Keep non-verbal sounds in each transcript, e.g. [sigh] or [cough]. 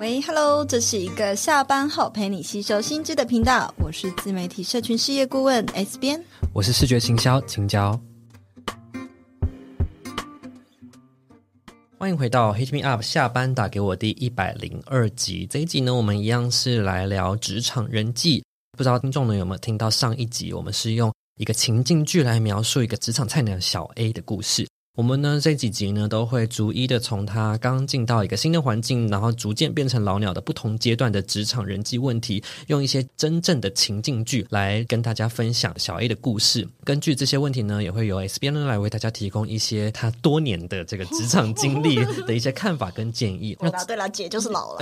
喂，Hello，这是一个下班后陪你吸收新知的频道，我是自媒体社群事业顾问 S 编，我是视觉行销青椒，欢迎回到 Hit Me Up 下班打给我第一百零二集。这一集呢，我们一样是来聊职场人际。不知道听众们有没有听到上一集，我们是用一个情境剧来描述一个职场菜鸟小 A 的故事。我们呢，这几集呢，都会逐一的从他刚进到一个新的环境，然后逐渐变成老鸟的不同阶段的职场人际问题，用一些真正的情境剧来跟大家分享小 A 的故事。根据这些问题呢，也会由 S 编呢来为大家提供一些他多年的这个职场经历的一些看法跟建议。[laughs] 对啦，对啦，姐就是老了。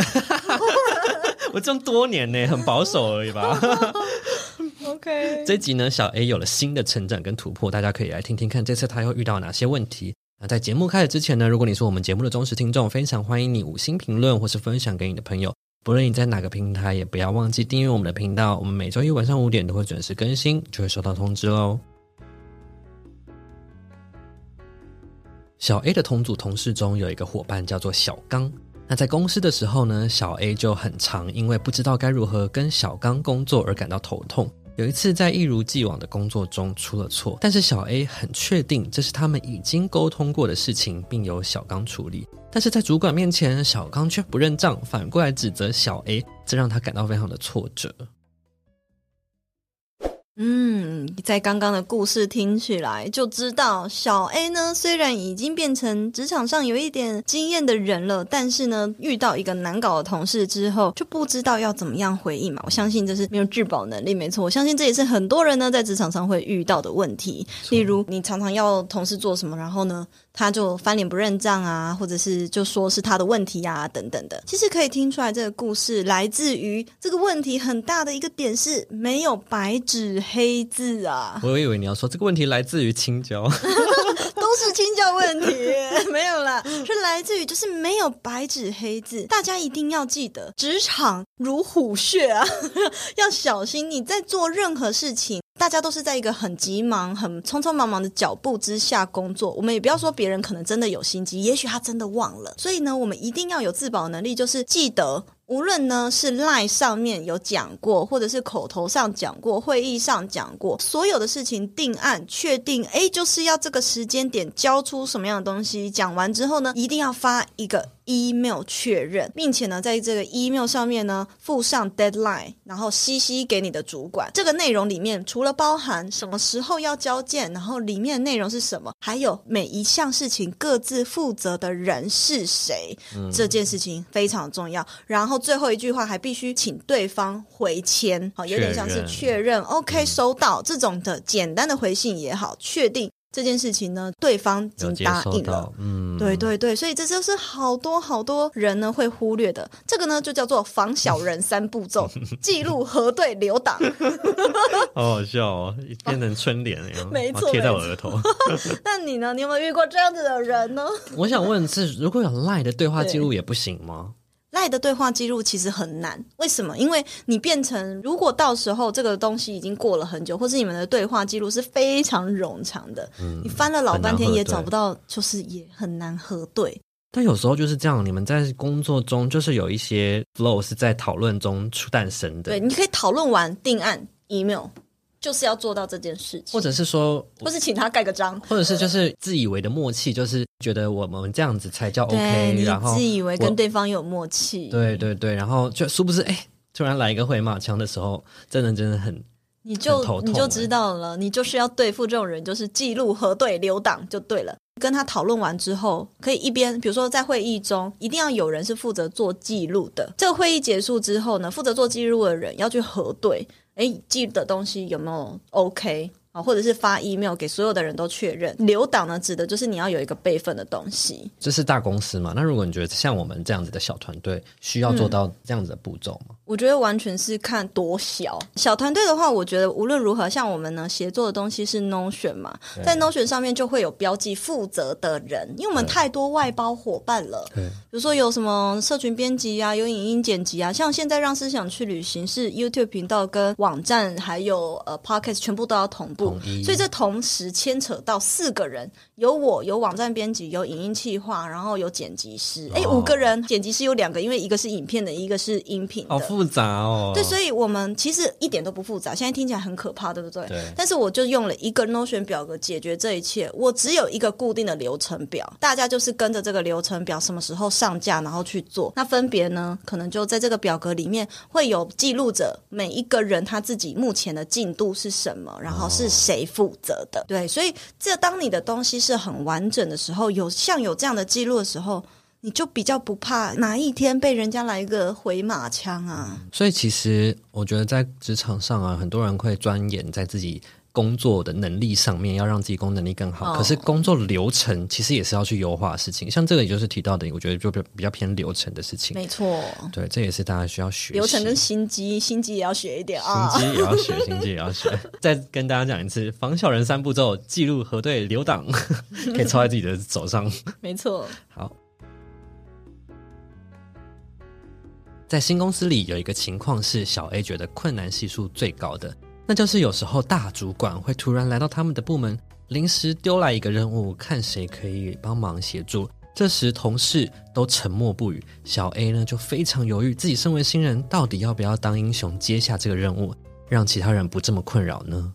[laughs] 我这么多年呢，很保守而已吧。[laughs] OK，这集呢，小 A 有了新的成长跟突破，大家可以来听听看，这次他又遇到哪些问题。那在节目开始之前呢，如果你是我们节目的忠实听众，非常欢迎你五星评论或是分享给你的朋友。不论你在哪个平台，也不要忘记订阅我们的频道。我们每周一晚上五点都会准时更新，就会收到通知哦。小 A 的同组同事中有一个伙伴叫做小刚。那在公司的时候呢，小 A 就很常因为不知道该如何跟小刚工作而感到头痛。有一次，在一如既往的工作中出了错，但是小 A 很确定这是他们已经沟通过的事情，并由小刚处理。但是在主管面前，小刚却不认账，反过来指责小 A，这让他感到非常的挫折。在刚刚的故事听起来就知道，小 A 呢，虽然已经变成职场上有一点经验的人了，但是呢，遇到一个难搞的同事之后，就不知道要怎么样回应嘛。我相信这是没有质保能力，没错。我相信这也是很多人呢在职场上会遇到的问题。例如，你常常要同事做什么，然后呢，他就翻脸不认账啊，或者是就说是他的问题啊，等等的。其实可以听出来，这个故事来自于这个问题很大的一个点是没有白纸黑字啊。我以为你要说这个问题来自于青椒，[laughs] 都是青椒问题，没有啦，是来自于就是没有白纸黑字。大家一定要记得，职场如虎穴啊，[laughs] 要小心你在做任何事情。大家都是在一个很急忙、很匆匆忙忙的脚步之下工作。我们也不要说别人可能真的有心机，也许他真的忘了。所以呢，我们一定要有自保能力，就是记得。无论呢是 lie 上面有讲过，或者是口头上讲过，会议上讲过，所有的事情定案确定，诶，就是要这个时间点交出什么样的东西。讲完之后呢，一定要发一个 email 确认，并且呢，在这个 email 上面呢附上 deadline，然后 CC 给你的主管。这个内容里面除了包含什么时候要交件，然后里面的内容是什么，还有每一项事情各自负责的人是谁，嗯、这件事情非常重要。然后。最后一句话还必须请对方回签，好，有点像是确认，OK，收到这种的简单的回信也好，确定这件事情呢，对方已经答应了，嗯，对对对，所以这就是好多好多人呢会忽略的，这个呢就叫做防小人三步骤：[laughs] 记录、核对、留档。[laughs] 好好笑哦，变成春联一样，没错，贴在我额头。[laughs] 那你呢？你有没有遇过这样子的人呢？我想问是，如果有 LINE 的对话记录也不行吗？赖的对话记录其实很难，为什么？因为你变成，如果到时候这个东西已经过了很久，或是你们的对话记录是非常冗长的，嗯，你翻了老半天也找不到，就是也很难核对。但有时候就是这样，你们在工作中就是有一些 flow 是在讨论中出诞生的。对，你可以讨论完定案 email。就是要做到这件事情，或者是说，或是请他盖个章，或者是就是自以为的默契，就是觉得我们这样子才叫 OK，然后自以为跟对方有默契，对对对，然后就殊不知，哎，突然来一个回马枪的时候，真的真的很，你就你就知道了，你就是要对付这种人，就是记录、核对、留档就对了。跟他讨论完之后，可以一边，比如说在会议中，一定要有人是负责做记录的。这个会议结束之后呢，负责做记录的人要去核对。哎，记的东西有没有 OK 啊？或者是发 email 给所有的人都确认。留档呢，指的就是你要有一个备份的东西。这是大公司嘛？那如果你觉得像我们这样子的小团队，需要做到这样子的步骤吗？我觉得完全是看多小。小团队的话，我觉得无论如何，像我们呢，协作的东西是 Notion 嘛，在 Notion 上面就会有标记负责的人，因为我们太多外包伙伴了。对，比如说有什么社群编辑啊，有影音剪辑啊，像现在让思想去旅行是 YouTube 频道跟网站还有呃 Podcast 全部都要同步，所以这同时牵扯到四个人，有我，有网站编辑，有影音企划，然后有剪辑师，哎、哦，五个人，剪辑师有两个，因为一个是影片的，一个是音频的。复杂哦，对，所以我们其实一点都不复杂，现在听起来很可怕，对不对？对。但是我就用了一个 Notion 表格解决这一切，我只有一个固定的流程表，大家就是跟着这个流程表，什么时候上架，然后去做。那分别呢，可能就在这个表格里面会有记录着每一个人他自己目前的进度是什么，然后是谁负责的。哦、对，所以这当你的东西是很完整的时候，有像有这样的记录的时候。你就比较不怕哪一天被人家来一个回马枪啊？所以其实我觉得在职场上啊，很多人会钻研在自己工作的能力上面，要让自己工作能力更好。哦、可是工作流程其实也是要去优化的事情，像这个也就是提到的，我觉得就比较偏流程的事情。没错，对，这也是大家需要学。流程跟心机，心机也要学一点啊，心机也要学，心机也要学。[laughs] 再跟大家讲一次，防小人三步骤：记录、核对、留档，[laughs] 可以 [laughs] 抄在自己的手上。没错，好。在新公司里有一个情况是小 A 觉得困难系数最高的，那就是有时候大主管会突然来到他们的部门，临时丢来一个任务，看谁可以帮忙协助。这时同事都沉默不语，小 A 呢就非常犹豫，自己身为新人，到底要不要当英雄接下这个任务，让其他人不这么困扰呢？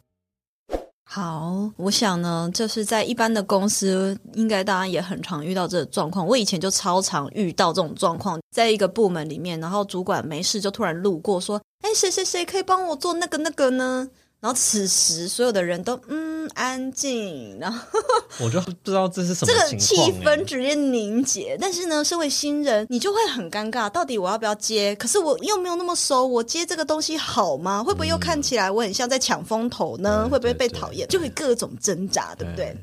好，我想呢，就是在一般的公司，应该大家也很常遇到这个状况。我以前就超常遇到这种状况，在一个部门里面，然后主管没事就突然路过说：“哎，谁谁谁可以帮我做那个那个呢？”然后此时所有的人都嗯安静，然后 [laughs] 我就不知道这是什么这个气氛直接凝结。但是呢，身为新人，你就会很尴尬，到底我要不要接？可是我又没有那么熟，我接这个东西好吗？会不会又看起来我很像在抢风头呢？嗯、会不会被讨厌？就会各种挣扎，对不对？对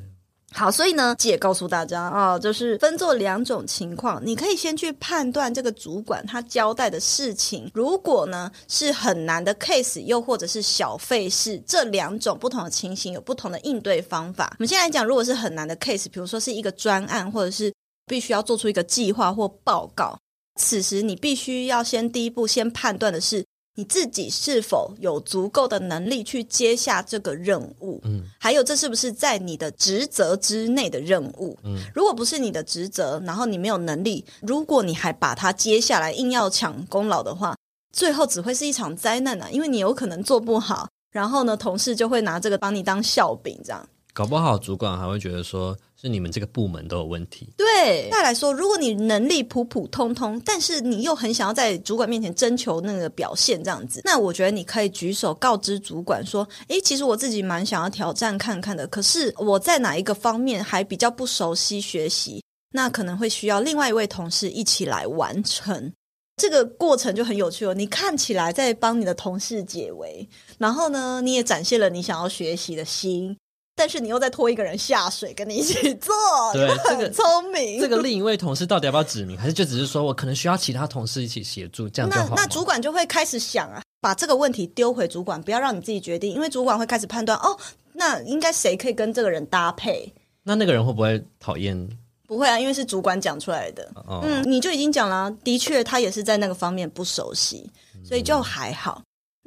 好，所以呢，姐告诉大家啊，就是分作两种情况，你可以先去判断这个主管他交代的事情，如果呢是很难的 case，又或者是小费事，这两种不同的情形有不同的应对方法。我们先来讲，如果是很难的 case，比如说是一个专案，或者是必须要做出一个计划或报告，此时你必须要先第一步先判断的是。你自己是否有足够的能力去接下这个任务？嗯，还有这是不是在你的职责之内的任务？嗯，如果不是你的职责，然后你没有能力，如果你还把它接下来，硬要抢功劳的话，最后只会是一场灾难啊！因为你有可能做不好，然后呢，同事就会拿这个帮你当笑柄，这样。搞不好主管还会觉得说是你们这个部门都有问题。对，再来说，如果你能力普普通通，但是你又很想要在主管面前征求那个表现这样子，那我觉得你可以举手告知主管说：“诶，其实我自己蛮想要挑战看看的，可是我在哪一个方面还比较不熟悉学习，那可能会需要另外一位同事一起来完成。这个过程就很有趣哦。你看起来在帮你的同事解围，然后呢，你也展现了你想要学习的心。”但是你又在拖一个人下水，跟你一起做，[laughs] 对，这个聪明。这个另一位同事到底要不要指名，还是就只是说我可能需要其他同事一起协助，这样就好。那那主管就会开始想啊，把这个问题丢回主管，不要让你自己决定，因为主管会开始判断哦，那应该谁可以跟这个人搭配？那那个人会不会讨厌？不会啊，因为是主管讲出来的。哦、嗯，你就已经讲了，的确他也是在那个方面不熟悉，所以就还好。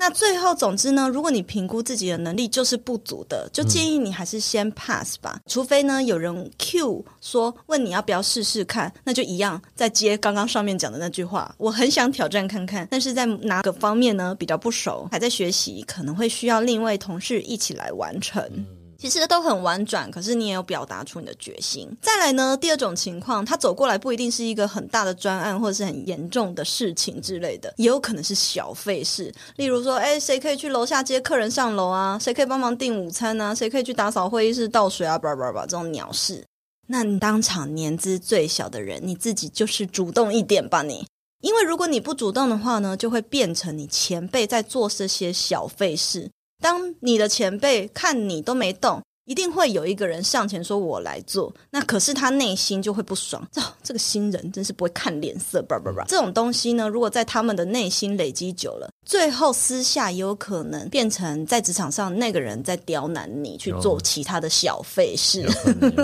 那最后，总之呢，如果你评估自己的能力就是不足的，就建议你还是先 pass 吧。嗯、除非呢，有人 Q 说问你要不要试试看，那就一样再接刚刚上面讲的那句话。我很想挑战看看，但是在哪个方面呢比较不熟，还在学习，可能会需要另一位同事一起来完成。嗯其实都很婉转，可是你也有表达出你的决心。再来呢，第二种情况，他走过来不一定是一个很大的专案，或者是很严重的事情之类的，也有可能是小费事。例如说，哎，谁可以去楼下接客人上楼啊？谁可以帮忙订午餐啊？谁可以去打扫会议室倒水啊？叭叭叭，这种鸟事。那你当场年资最小的人，你自己就是主动一点吧，你。因为如果你不主动的话呢，就会变成你前辈在做这些小费事。当你的前辈看你都没动，一定会有一个人上前说“我来做”，那可是他内心就会不爽。哦，这个新人真是不会看脸色，叭叭叭。这种东西呢，如果在他们的内心累积久了，最后私下也有可能变成在职场上那个人在刁难你去做其他的小费事，有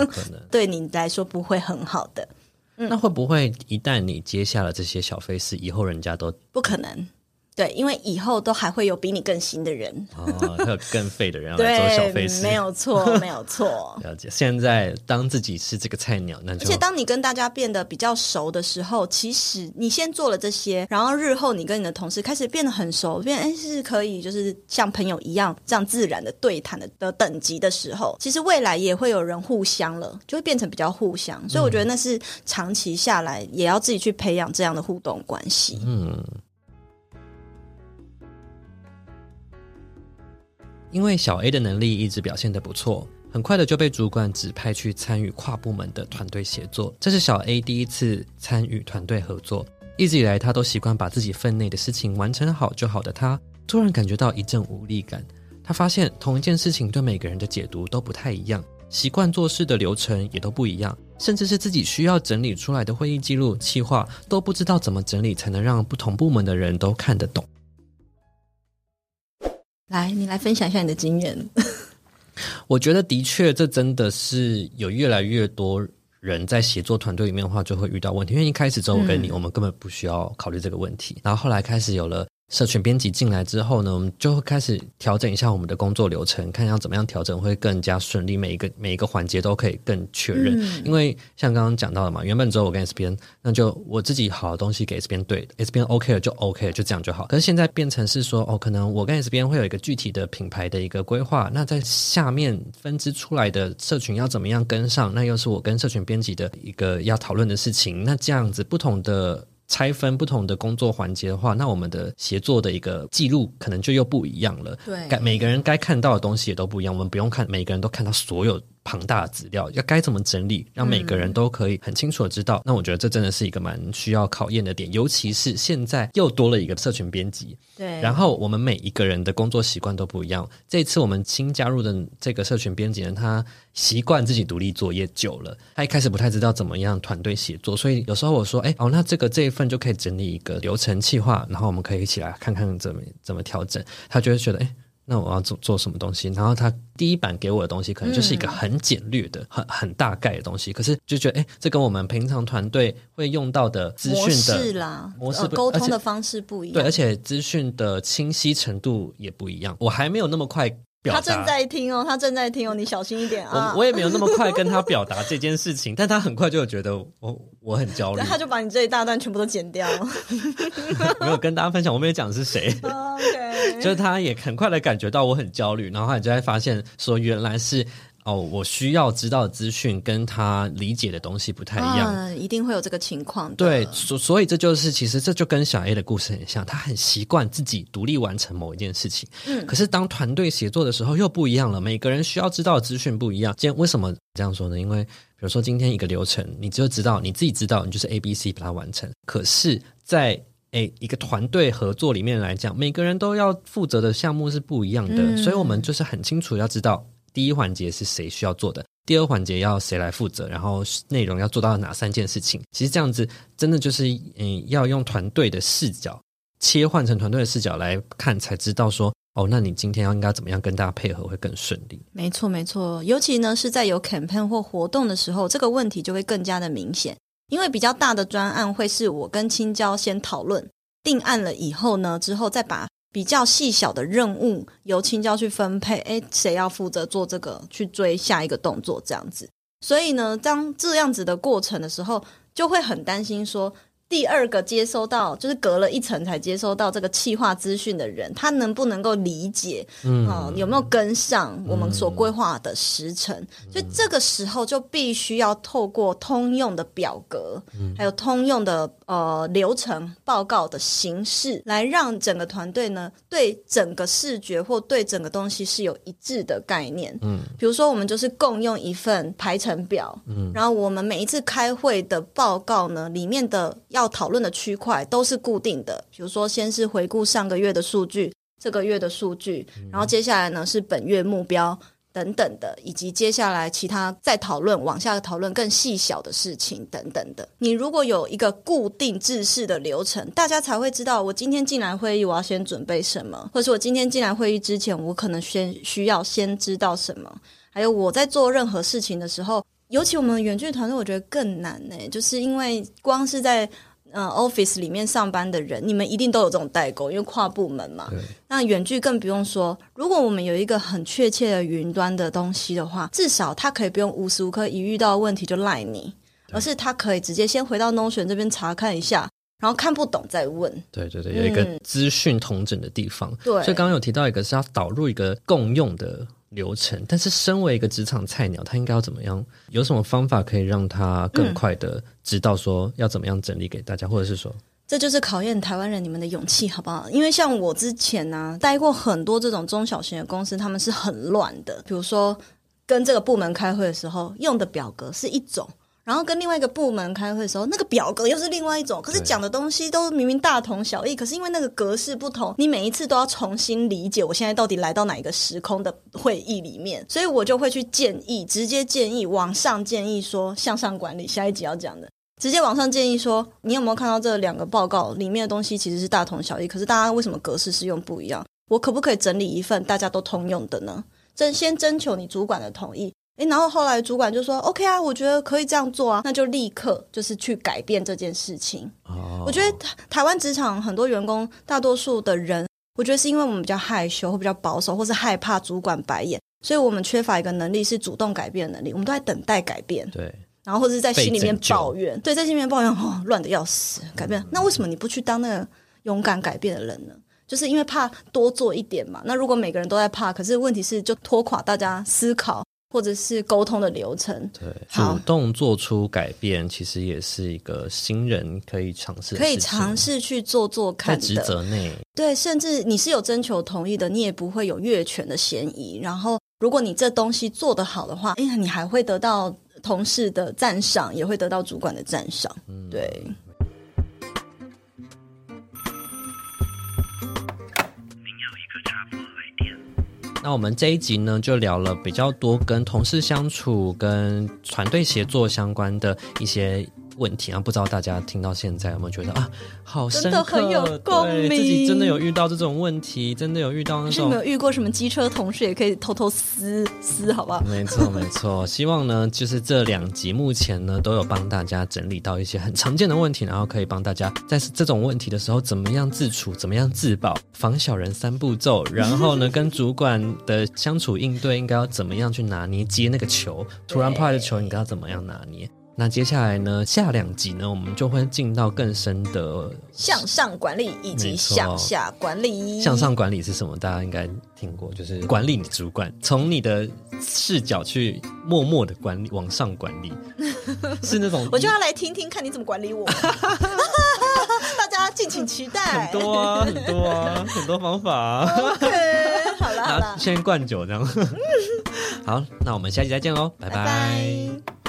可能，[laughs] 对你来说不会很好的。嗯，那会不会一旦你接下了这些小费事，以后人家都不可能？对，因为以后都还会有比你更新的人哦，还有更废的人要来做小费事，没有错，没有错。[laughs] 了解。现在当自己是这个菜鸟，那就而且当你跟大家变得比较熟的时候，其实你先做了这些，然后日后你跟你的同事开始变得很熟，变哎是可以就是像朋友一样这样自然的对谈的的等级的时候，其实未来也会有人互相了，就会变成比较互相。所以我觉得那是长期下来也要自己去培养这样的互动关系。嗯。因为小 A 的能力一直表现得不错，很快的就被主管指派去参与跨部门的团队协作。这是小 A 第一次参与团队合作，一直以来他都习惯把自己分内的事情完成好就好的他，突然感觉到一阵无力感。他发现同一件事情对每个人的解读都不太一样，习惯做事的流程也都不一样，甚至是自己需要整理出来的会议记录、企划都不知道怎么整理才能让不同部门的人都看得懂。来，你来分享一下你的经验。[laughs] 我觉得的确，这真的是有越来越多人在写作团队里面的话，就会遇到问题。因为一开始只有，我跟你，嗯、我们根本不需要考虑这个问题。然后后来开始有了。社群编辑进来之后呢，我们就会开始调整一下我们的工作流程，看要怎么样调整会更加顺利，每一个每一个环节都可以更确认。嗯、因为像刚刚讲到的嘛，原本只有我跟 S 边，那就我自己好的东西给 S 边对，S 边 OK 了就 OK 了，就这样就好。可是现在变成是说，哦，可能我跟 S 边会有一个具体的品牌的一个规划，那在下面分支出来的社群要怎么样跟上，那又是我跟社群编辑的一个要讨论的事情。那这样子不同的。拆分不同的工作环节的话，那我们的协作的一个记录可能就又不一样了。对，该每个人该看到的东西也都不一样。我们不用看，每个人都看到所有。庞大的资料要该怎么整理，让每个人都可以很清楚的知道。嗯、那我觉得这真的是一个蛮需要考验的点，尤其是现在又多了一个社群编辑。对，然后我们每一个人的工作习惯都不一样。这次我们新加入的这个社群编辑呢，他习惯自己独立作业久了，他一开始不太知道怎么样团队协作，所以有时候我说，哎，哦，那这个这一份就可以整理一个流程计划，然后我们可以一起来看看怎么怎么调整。他就会觉得，哎。那我要做做什么东西？然后他第一版给我的东西可能就是一个很简略的、嗯、很很大概的东西，可是就觉得，哎，这跟我们平常团队会用到的资讯的模式啦，模式、呃、沟通的方式不一样。对，而且资讯的清晰程度也不一样。我还没有那么快。表达，他正在听哦，他正在听哦，你小心一点啊！我我也没有那么快跟他表达这件事情，[laughs] 但他很快就有觉得我我很焦虑，他就把你这一大段全部都剪掉。[laughs] 没有跟大家分享，我没有讲是谁。[laughs] OK，就是他也很快的感觉到我很焦虑，然后他就会发现说原来是。哦，我需要知道的资讯跟他理解的东西不太一样，嗯，一定会有这个情况。对，所所以这就是其实这就跟小 A 的故事很像，他很习惯自己独立完成某一件事情。嗯，可是当团队协作的时候又不一样了，每个人需要知道的资讯不一样。今天为什么这样说呢？因为比如说今天一个流程，你就知道你自己知道，你就是 A、B、C 把它完成。可是，在诶一个团队合作里面来讲，每个人都要负责的项目是不一样的，嗯，所以我们就是很清楚要知道。第一环节是谁需要做的，第二环节要谁来负责，然后内容要做到哪三件事情。其实这样子真的就是，嗯，要用团队的视角切换成团队的视角来看，才知道说，哦，那你今天要应该怎么样跟大家配合会更顺利。没错，没错，尤其呢是在有 campaign 或活动的时候，这个问题就会更加的明显，因为比较大的专案会是我跟青椒先讨论定案了以后呢，之后再把。比较细小的任务由青椒去分配，诶，谁要负责做这个？去追下一个动作这样子。所以呢，当这样子的过程的时候，就会很担心说。第二个接收到就是隔了一层才接收到这个气化资讯的人，他能不能够理解？嗯、呃，有没有跟上我们所规划的时程？嗯、所以这个时候就必须要透过通用的表格，嗯、还有通用的呃流程报告的形式，来让整个团队呢对整个视觉或对整个东西是有一致的概念。嗯，比如说我们就是共用一份排程表，嗯，然后我们每一次开会的报告呢，里面的要要讨论的区块都是固定的，比如说先是回顾上个月的数据，这个月的数据，然后接下来呢是本月目标，等等的，以及接下来其他再讨论往下讨论更细小的事情等等的。你如果有一个固定制式的流程，大家才会知道我今天进来会议我要先准备什么，或者是我今天进来会议之前我可能先需要先知道什么，还有我在做任何事情的时候，尤其我们远距团队，我觉得更难呢，就是因为光是在。嗯，office 里面上班的人，你们一定都有这种代沟，因为跨部门嘛。对。那远距更不用说，如果我们有一个很确切的云端的东西的话，至少他可以不用无时无刻一遇到问题就赖你，而是他可以直接先回到 Notion 这边查看一下，然后看不懂再问。对对对，有一个资讯同整的地方。对、嗯。所以刚刚有提到一个是要导入一个共用的。流程，但是身为一个职场菜鸟，他应该要怎么样？有什么方法可以让他更快的知道说要怎么样整理给大家，或者是说，这就是考验台湾人你们的勇气，好不好？因为像我之前呢、待过很多这种中小型的公司，他们是很乱的。比如说，跟这个部门开会的时候，用的表格是一种。然后跟另外一个部门开会的时候，那个表格又是另外一种，可是讲的东西都明明大同小异，可是因为那个格式不同，你每一次都要重新理解我现在到底来到哪一个时空的会议里面，所以我就会去建议，直接建议往上建议说向上管理，下一集要讲的，直接往上建议说，你有没有看到这两个报告里面的东西其实是大同小异，可是大家为什么格式是用不一样？我可不可以整理一份大家都通用的呢？征先征求你主管的同意。诶，然后后来主管就说：“OK 啊，我觉得可以这样做啊，那就立刻就是去改变这件事情。” oh. 我觉得台台湾职场很多员工，大多数的人，我觉得是因为我们比较害羞，或比较保守，或是害怕主管白眼，所以我们缺乏一个能力是主动改变的能力。我们都在等待改变，对，然后或者是在心里面抱怨，对，在心里面抱怨哦，乱的要死，改变。那为什么你不去当那个勇敢改变的人呢？就是因为怕多做一点嘛。那如果每个人都在怕，可是问题是就拖垮大家思考。或者是沟通的流程，对，主动做出改变，其实也是一个新人可以尝试，可以尝试去做做看的。在职责内，对，甚至你是有征求同意的，你也不会有越权的嫌疑。然后，如果你这东西做得好的话，哎呀，你还会得到同事的赞赏，也会得到主管的赞赏。嗯，对。那我们这一集呢，就聊了比较多跟同事相处、跟团队协作相关的一些问题啊，不知道大家听到现在有没有觉得啊，好深刻，真的很有共鸣，自己真的有遇到这种问题，真的有遇到那种，是没有遇过什么机车同事，也可以偷偷撕撕，好不好？没错，没错。希望呢，就是这两集目前呢，都有帮大家整理到一些很常见的问题，然后可以帮大家在这种问题的时候，怎么样自处，怎么样自保，防小人三步骤，然后呢，跟主管的相处应对应该要怎么样去拿捏接那个球，突然派的球，你该要怎么样拿捏？那接下来呢，下两集呢，我们就会进到更深的向上管理以及向下管理。向上管理是什么？大家应该听过，就是管理你主管，从你的视角去默默的管理，往上管理，[laughs] 是那种。我就要来听听看你怎么管理我，[laughs] 大家敬请期待。很多啊，很多啊，很多方法啊。OK，好了好了，先灌酒这样。[laughs] 好，那我们下期再见喽，拜拜。拜拜。